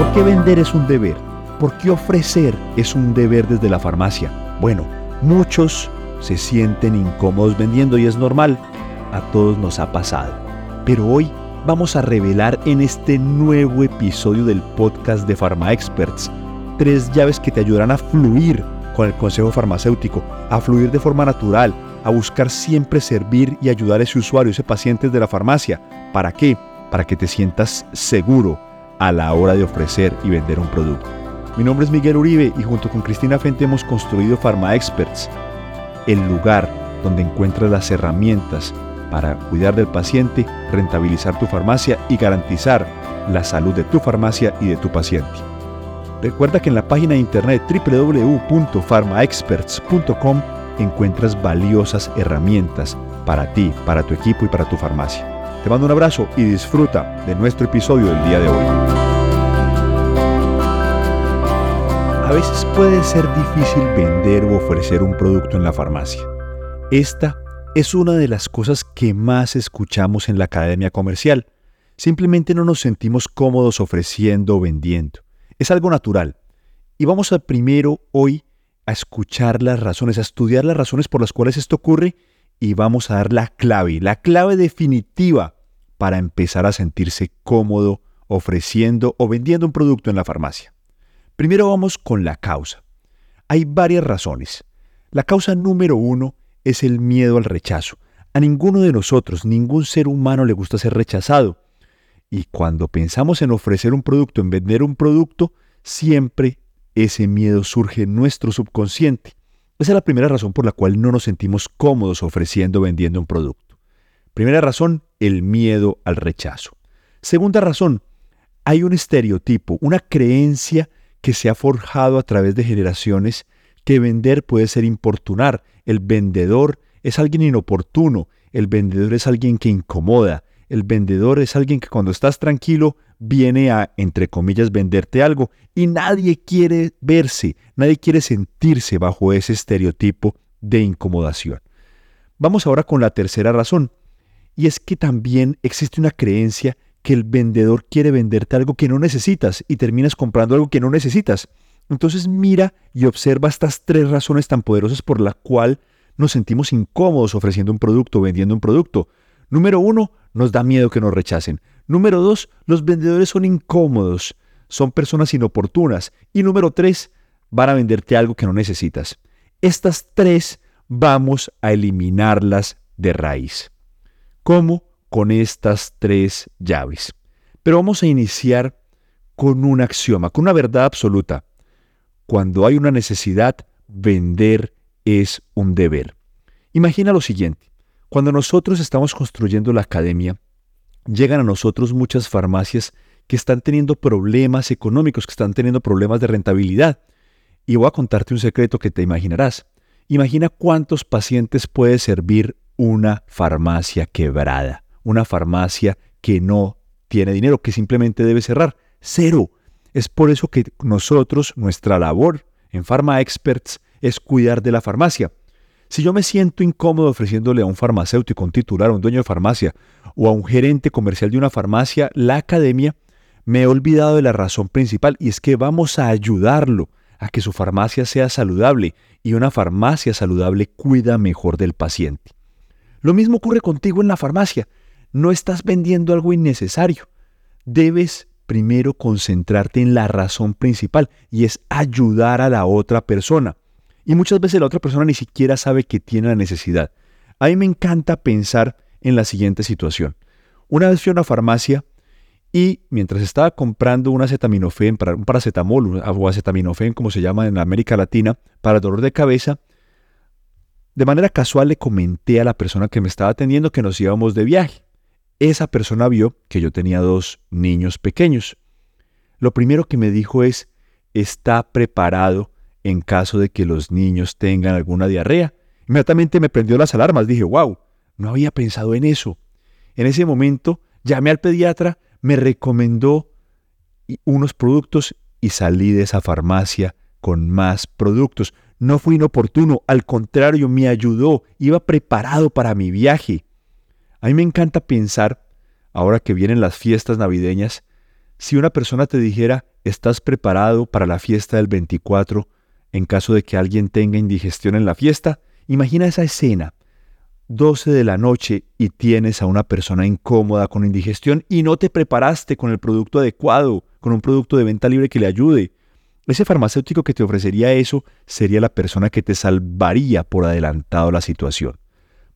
¿Por qué vender es un deber? ¿Por qué ofrecer es un deber desde la farmacia? Bueno, muchos se sienten incómodos vendiendo y es normal. A todos nos ha pasado. Pero hoy vamos a revelar en este nuevo episodio del podcast de Pharma Experts tres llaves que te ayudarán a fluir con el consejo farmacéutico, a fluir de forma natural, a buscar siempre servir y ayudar a ese usuario, ese paciente de la farmacia. ¿Para qué? Para que te sientas seguro a la hora de ofrecer y vender un producto. Mi nombre es Miguel Uribe y junto con Cristina Fente hemos construido Pharma Experts, el lugar donde encuentras las herramientas para cuidar del paciente, rentabilizar tu farmacia y garantizar la salud de tu farmacia y de tu paciente. Recuerda que en la página de internet www.pharmaexperts.com encuentras valiosas herramientas para ti, para tu equipo y para tu farmacia. Te mando un abrazo y disfruta de nuestro episodio del día de hoy. A veces puede ser difícil vender o ofrecer un producto en la farmacia. Esta es una de las cosas que más escuchamos en la academia comercial. Simplemente no nos sentimos cómodos ofreciendo o vendiendo. Es algo natural. Y vamos a primero hoy a escuchar las razones, a estudiar las razones por las cuales esto ocurre y vamos a dar la clave, la clave definitiva para empezar a sentirse cómodo ofreciendo o vendiendo un producto en la farmacia. Primero vamos con la causa. Hay varias razones. La causa número uno es el miedo al rechazo. A ninguno de nosotros, ningún ser humano le gusta ser rechazado. Y cuando pensamos en ofrecer un producto, en vender un producto, siempre ese miedo surge en nuestro subconsciente. Esa es la primera razón por la cual no nos sentimos cómodos ofreciendo o vendiendo un producto. Primera razón, el miedo al rechazo. Segunda razón, hay un estereotipo, una creencia que se ha forjado a través de generaciones que vender puede ser importunar. El vendedor es alguien inoportuno, el vendedor es alguien que incomoda, el vendedor es alguien que cuando estás tranquilo viene a, entre comillas, venderte algo y nadie quiere verse, nadie quiere sentirse bajo ese estereotipo de incomodación. Vamos ahora con la tercera razón, y es que también existe una creencia que el vendedor quiere venderte algo que no necesitas y terminas comprando algo que no necesitas. Entonces mira y observa estas tres razones tan poderosas por la cual nos sentimos incómodos ofreciendo un producto, vendiendo un producto. Número uno, nos da miedo que nos rechacen. Número dos, los vendedores son incómodos, son personas inoportunas. Y número tres, van a venderte algo que no necesitas. Estas tres vamos a eliminarlas de raíz. ¿Cómo? Con estas tres llaves. Pero vamos a iniciar con un axioma, con una verdad absoluta. Cuando hay una necesidad, vender es un deber. Imagina lo siguiente. Cuando nosotros estamos construyendo la academia, llegan a nosotros muchas farmacias que están teniendo problemas económicos, que están teniendo problemas de rentabilidad. Y voy a contarte un secreto que te imaginarás. Imagina cuántos pacientes puede servir una farmacia quebrada, una farmacia que no tiene dinero, que simplemente debe cerrar. Cero. Es por eso que nosotros, nuestra labor en Pharma Experts es cuidar de la farmacia. Si yo me siento incómodo ofreciéndole a un farmacéutico, un titular, un dueño de farmacia o a un gerente comercial de una farmacia la academia, me he olvidado de la razón principal y es que vamos a ayudarlo a que su farmacia sea saludable y una farmacia saludable cuida mejor del paciente. Lo mismo ocurre contigo en la farmacia. No estás vendiendo algo innecesario. Debes primero concentrarte en la razón principal y es ayudar a la otra persona. Y muchas veces la otra persona ni siquiera sabe que tiene la necesidad. A mí me encanta pensar en la siguiente situación. Una vez fui a una farmacia y mientras estaba comprando un acetaminofén, un paracetamol o acetaminofén como se llama en América Latina, para dolor de cabeza, de manera casual le comenté a la persona que me estaba atendiendo que nos íbamos de viaje. Esa persona vio que yo tenía dos niños pequeños. Lo primero que me dijo es, ¿está preparado en caso de que los niños tengan alguna diarrea. Inmediatamente me prendió las alarmas, dije, wow, no había pensado en eso. En ese momento llamé al pediatra, me recomendó unos productos y salí de esa farmacia con más productos. No fui inoportuno, al contrario, me ayudó, iba preparado para mi viaje. A mí me encanta pensar, ahora que vienen las fiestas navideñas, si una persona te dijera, ¿estás preparado para la fiesta del 24 en caso de que alguien tenga indigestión en la fiesta? Imagina esa escena. 12 de la noche y tienes a una persona incómoda con indigestión y no te preparaste con el producto adecuado, con un producto de venta libre que le ayude. Ese farmacéutico que te ofrecería eso sería la persona que te salvaría por adelantado la situación.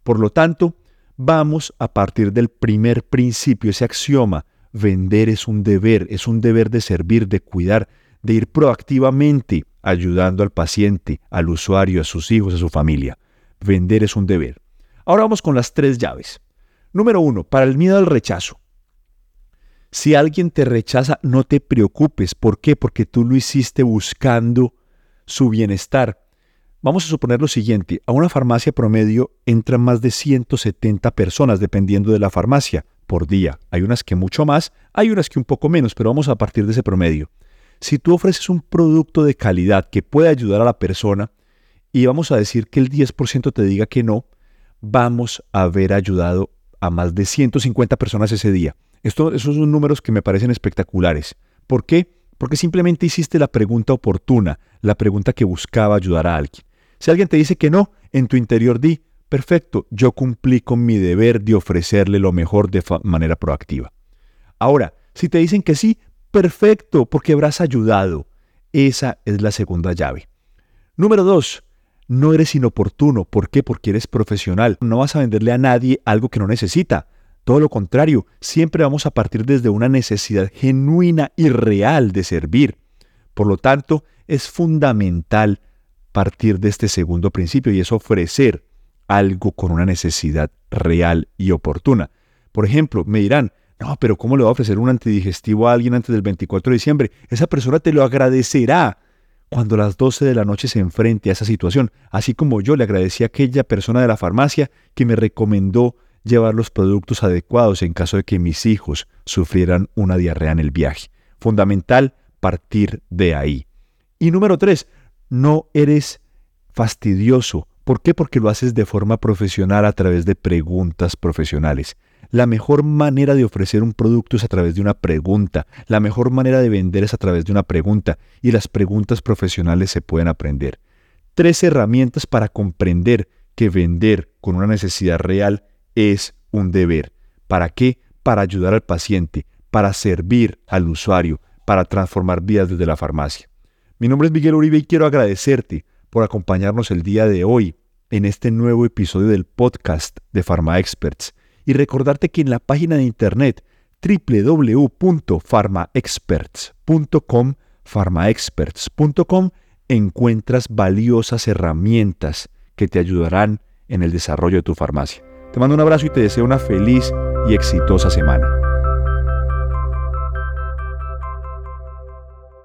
Por lo tanto, vamos a partir del primer principio, ese axioma. Vender es un deber, es un deber de servir, de cuidar, de ir proactivamente ayudando al paciente, al usuario, a sus hijos, a su familia. Vender es un deber. Ahora vamos con las tres llaves. Número uno, para el miedo al rechazo. Si alguien te rechaza, no te preocupes. ¿Por qué? Porque tú lo hiciste buscando su bienestar. Vamos a suponer lo siguiente, a una farmacia promedio entran más de 170 personas dependiendo de la farmacia por día. Hay unas que mucho más, hay unas que un poco menos, pero vamos a partir de ese promedio. Si tú ofreces un producto de calidad que puede ayudar a la persona y vamos a decir que el 10% te diga que no, vamos a haber ayudado a más de 150 personas ese día. Esto, esos son números que me parecen espectaculares. ¿Por qué? Porque simplemente hiciste la pregunta oportuna, la pregunta que buscaba ayudar a alguien. Si alguien te dice que no, en tu interior di, perfecto, yo cumplí con mi deber de ofrecerle lo mejor de manera proactiva. Ahora, si te dicen que sí, perfecto, porque habrás ayudado. Esa es la segunda llave. Número dos, no eres inoportuno. ¿Por qué? Porque eres profesional. No vas a venderle a nadie algo que no necesita. Todo lo contrario, siempre vamos a partir desde una necesidad genuina y real de servir. Por lo tanto, es fundamental partir de este segundo principio y es ofrecer algo con una necesidad real y oportuna. Por ejemplo, me dirán, no, pero ¿cómo le va a ofrecer un antidigestivo a alguien antes del 24 de diciembre? Esa persona te lo agradecerá cuando a las 12 de la noche se enfrente a esa situación, así como yo le agradecí a aquella persona de la farmacia que me recomendó llevar los productos adecuados en caso de que mis hijos sufrieran una diarrea en el viaje. Fundamental partir de ahí. Y número tres, no eres fastidioso. ¿Por qué? Porque lo haces de forma profesional a través de preguntas profesionales. La mejor manera de ofrecer un producto es a través de una pregunta. La mejor manera de vender es a través de una pregunta. Y las preguntas profesionales se pueden aprender. Tres herramientas para comprender que vender con una necesidad real es un deber. ¿Para qué? Para ayudar al paciente, para servir al usuario, para transformar vidas desde la farmacia. Mi nombre es Miguel Uribe y quiero agradecerte por acompañarnos el día de hoy en este nuevo episodio del podcast de Pharma Experts y recordarte que en la página de internet www.pharmaexperts.com pharmaexperts.com encuentras valiosas herramientas que te ayudarán en el desarrollo de tu farmacia. Te mando un abrazo y te deseo una feliz y exitosa semana.